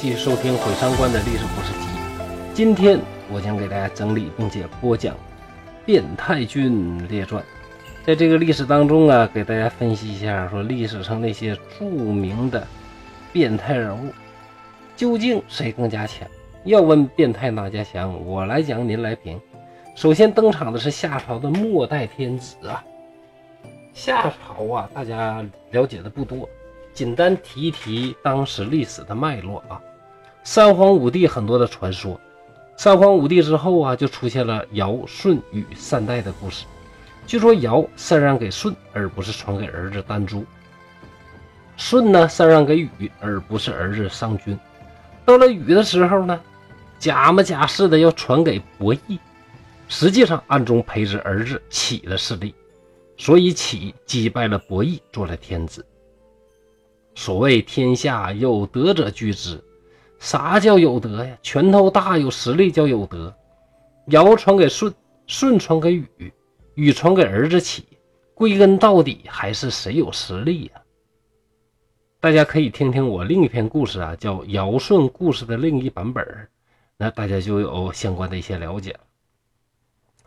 继续收听《毁三观的历史故事集》。今天我将给大家整理并且播讲《变态军列传》。在这个历史当中啊，给大家分析一下，说历史上那些著名的变态人物，究竟谁更加强？要问变态哪家强，我来讲，您来评。首先登场的是夏朝的末代天子啊。夏朝啊，大家了解的不多。简单提一提当时历史的脉络啊，三皇五帝很多的传说，三皇五帝之后啊，就出现了尧、舜、禹三代的故事。据说尧禅让给舜，而不是传给儿子丹朱；舜呢禅让给禹，而不是儿子商均。到了禹的时候呢，假模假式的要传给伯益，实际上暗中培植儿子启的势力，所以启击败了伯益，做了天子。所谓天下有德者居之，啥叫有德呀？拳头大有实力叫有德。尧传给舜，舜传给禹，禹传给儿子启，归根到底还是谁有实力呀？大家可以听听我另一篇故事啊，叫《尧舜故事》的另一版本，那大家就有相关的一些了解了。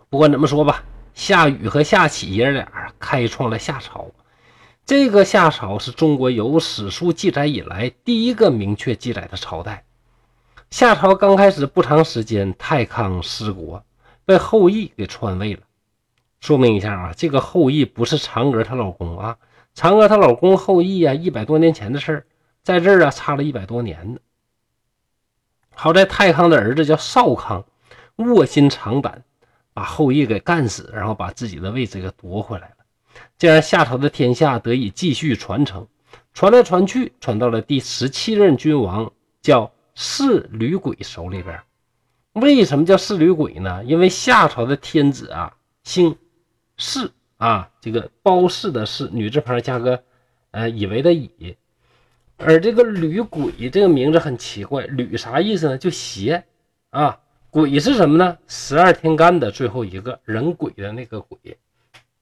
不管怎么说吧，夏禹和夏启爷俩开创了夏朝。这个夏朝是中国有史书记载以来第一个明确记载的朝代。夏朝刚开始不长时间，太康失国，被后羿给篡位了。说明一下啊，这个后羿不是嫦娥她老公啊，嫦娥她老公后羿啊，一百多年前的事儿，在这儿啊差了一百多年呢。好在太康的儿子叫少康，卧薪尝胆，把后羿给干死，然后把自己的位置给夺回来了。这样，夏朝的天下得以继续传承，传来传去，传到了第十七任君王，叫弑吕鬼手里边。为什么叫弑吕鬼呢？因为夏朝的天子啊，姓弑啊，这个包姒的氏，女字旁加个呃以为的以。而这个吕鬼这个名字很奇怪，吕啥意思呢？就邪啊，鬼是什么呢？十二天干的最后一个人鬼的那个鬼。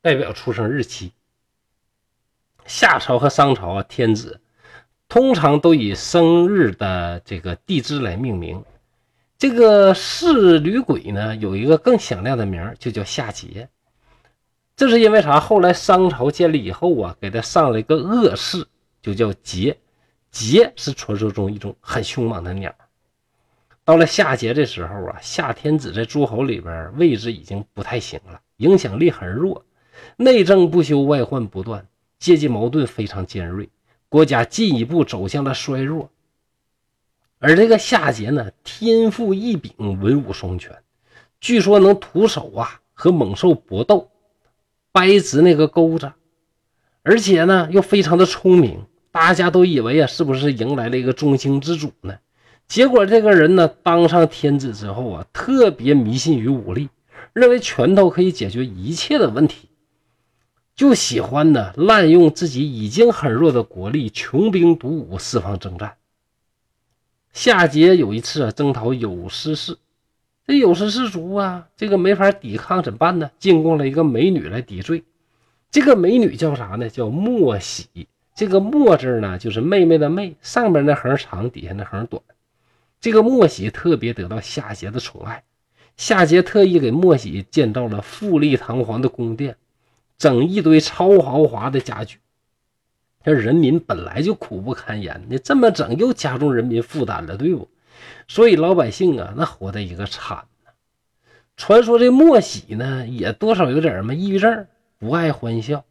代表出生日期。夏朝和商朝啊，天子通常都以生日的这个地支来命名。这个弑吕鬼呢，有一个更响亮的名就叫夏桀。这是因为啥？后来商朝建立以后啊，给他上了一个恶谥，就叫桀。桀是传说中一种很凶猛的鸟。到了夏桀这时候啊，夏天子在诸侯里边位置已经不太行了，影响力很弱。内政不修，外患不断，阶级矛盾非常尖锐，国家进一步走向了衰弱。而这个夏桀呢，天赋异禀，文武双全，据说能徒手啊和猛兽搏斗，掰直那个钩子，而且呢又非常的聪明，大家都以为啊是不是迎来了一个中兴之主呢？结果这个人呢当上天子之后啊，特别迷信于武力，认为拳头可以解决一切的问题。就喜欢呢滥用自己已经很弱的国力，穷兵黩武，四方征战。夏桀有一次啊征讨有司氏，这有司氏族啊，这个没法抵抗，怎么办呢？进贡了一个美女来抵罪。这个美女叫啥呢？叫莫喜。这个莫字呢，就是妹妹的妹，上边那横长，底下那横短。这个莫喜特别得到夏桀的宠爱，夏桀特意给莫喜建造了富丽堂皇的宫殿。整一堆超豪华的家具，这人民本来就苦不堪言，你这么整又加重人民负担了，对不？所以老百姓啊，那活的一个惨呐。传说这莫喜呢，也多少有点什么抑郁症，不爱欢笑。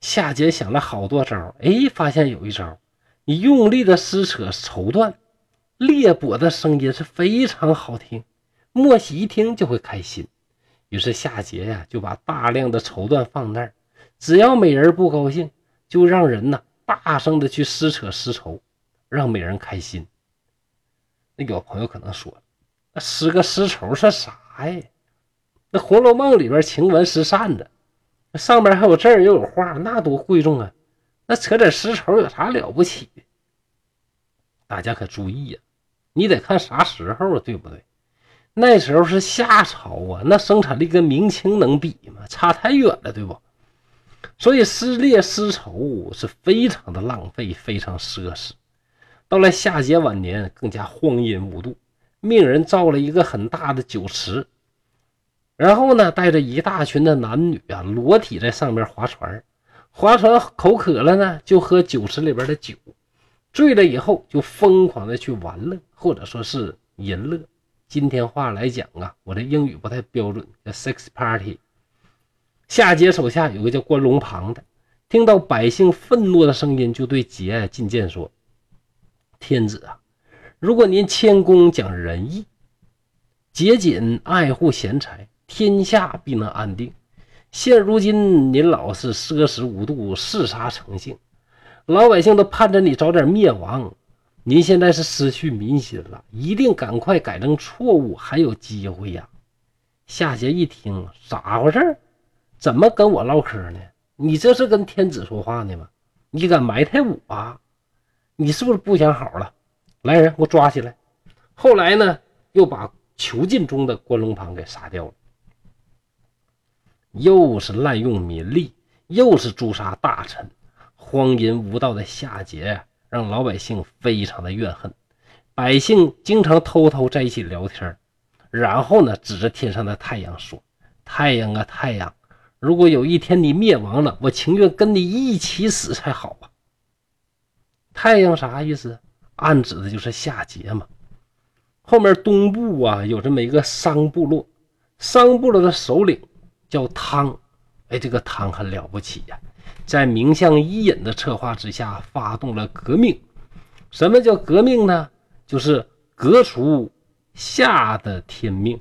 夏桀想了好多招，哎，发现有一招，你用力的撕扯绸缎，裂帛的声音是非常好听，莫喜一听就会开心。于是夏桀呀，就把大量的绸缎放那儿，只要美人不高兴，就让人呢大声的去撕扯丝绸，让美人开心。那有朋友可能说那撕个丝绸是啥呀？那《红楼梦》里边晴雯撕扇子，上边还有字又有画，那多贵重啊！那扯点丝绸有啥了不起？大家可注意呀，你得看啥时候，对不对？那时候是夏朝啊，那生产力跟明清能比吗？差太远了，对不？所以撕裂丝绸是非常的浪费，非常奢侈。到了夏桀晚年，更加荒淫无度，命人造了一个很大的酒池，然后呢，带着一大群的男女啊，裸体在上面划船。划船口渴了呢，就喝酒池里边的酒；醉了以后，就疯狂的去玩乐，或者说是淫乐。今天话来讲啊，我的英语不太标准，叫 sex party。夏桀手下有个叫关龙庞的，听到百姓愤怒的声音，就对桀进谏说：“天子啊，如果您谦恭讲仁义，节俭爱护贤才，天下必能安定。现如今您老是奢侈无度，嗜杀成性，老百姓都盼着你早点灭亡。”您现在是失去民心了，一定赶快改正错误，还有机会呀！夏桀一听，咋回事？怎么跟我唠嗑呢？你这是跟天子说话呢吗？你敢埋汰我？啊？你是不是不想好了？来人，给我抓起来！后来呢，又把囚禁中的关龙庞给杀掉了。又是滥用民力，又是诛杀大臣，荒淫无道的夏桀。让老百姓非常的怨恨，百姓经常偷偷在一起聊天，然后呢，指着天上的太阳说：“太阳啊，太阳，如果有一天你灭亡了，我情愿跟你一起死才好啊。”太阳啥意思？暗指的就是夏桀嘛。后面东部啊，有这么一个商部落，商部落的首领叫汤，哎，这个汤很了不起呀。在名相伊尹的策划之下，发动了革命。什么叫革命呢？就是革除夏的天命，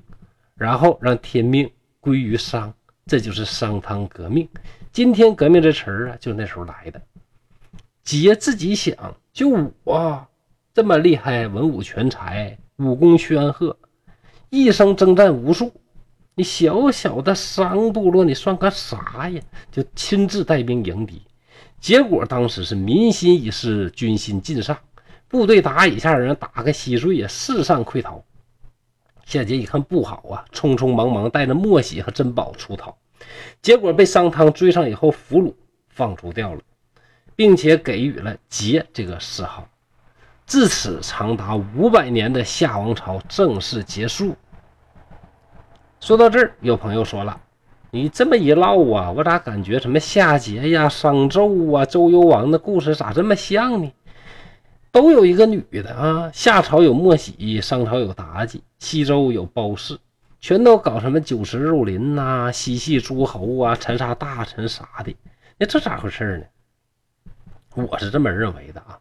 然后让天命归于商，这就是商汤革命。今天革命这词儿啊，就那时候来的。桀自己想，就我这么厉害，文武全才，武功煊赫，一生征战无数。你小小的商部落，你算个啥呀？就亲自带兵迎敌，结果当时是民心已失，军心尽丧，部队打一下人打个稀碎呀，四散溃逃。夏桀一看不好啊，匆匆忙忙带着墨喜和珍宝出逃，结果被商汤追上以后俘虏放逐掉了，并且给予了桀这个谥号。自此，长达五百年的夏王朝正式结束。说到这儿，有朋友说了：“你这么一唠啊，我咋感觉什么夏桀呀、商纣啊、周幽王的故事咋这么像呢？都有一个女的啊，夏朝有莫喜，商朝有妲己，西周有褒姒，全都搞什么酒池肉林呐、嬉戏诸侯啊、残杀大臣啥的。那这咋回事呢？我是这么认为的啊。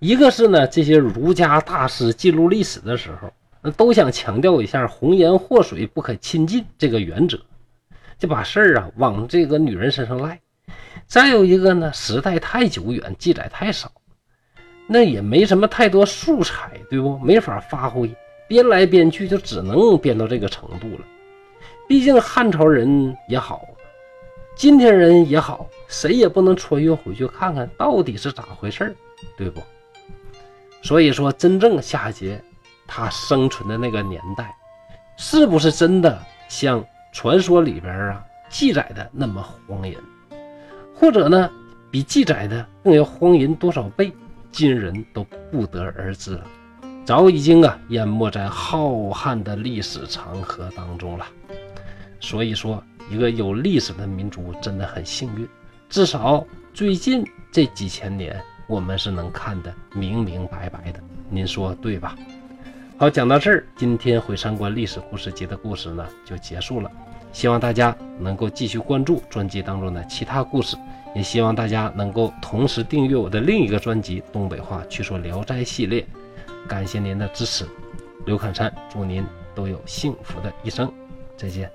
一个是呢，这些儒家大师记录历史的时候。”都想强调一下“红颜祸水不可亲近”这个原则，就把事儿啊往这个女人身上赖。再有一个呢，时代太久远，记载太少，那也没什么太多素材，对不？没法发挥，编来编去就只能编到这个程度了。毕竟汉朝人也好，今天人也好，谁也不能穿越回去看看到底是咋回事对不？所以说，真正夏桀。他生存的那个年代，是不是真的像传说里边啊记载的那么荒淫？或者呢，比记载的更要荒淫多少倍？今人都不得而知了，早已经啊淹没在浩瀚的历史长河当中了。所以说，一个有历史的民族真的很幸运，至少最近这几千年，我们是能看得明明白白的。您说对吧？好，讲到这儿，今天毁三观历史故事集的故事呢就结束了。希望大家能够继续关注专辑当中的其他故事，也希望大家能够同时订阅我的另一个专辑《东北话趣说聊斋》系列。感谢您的支持，刘侃山祝您都有幸福的一生，再见。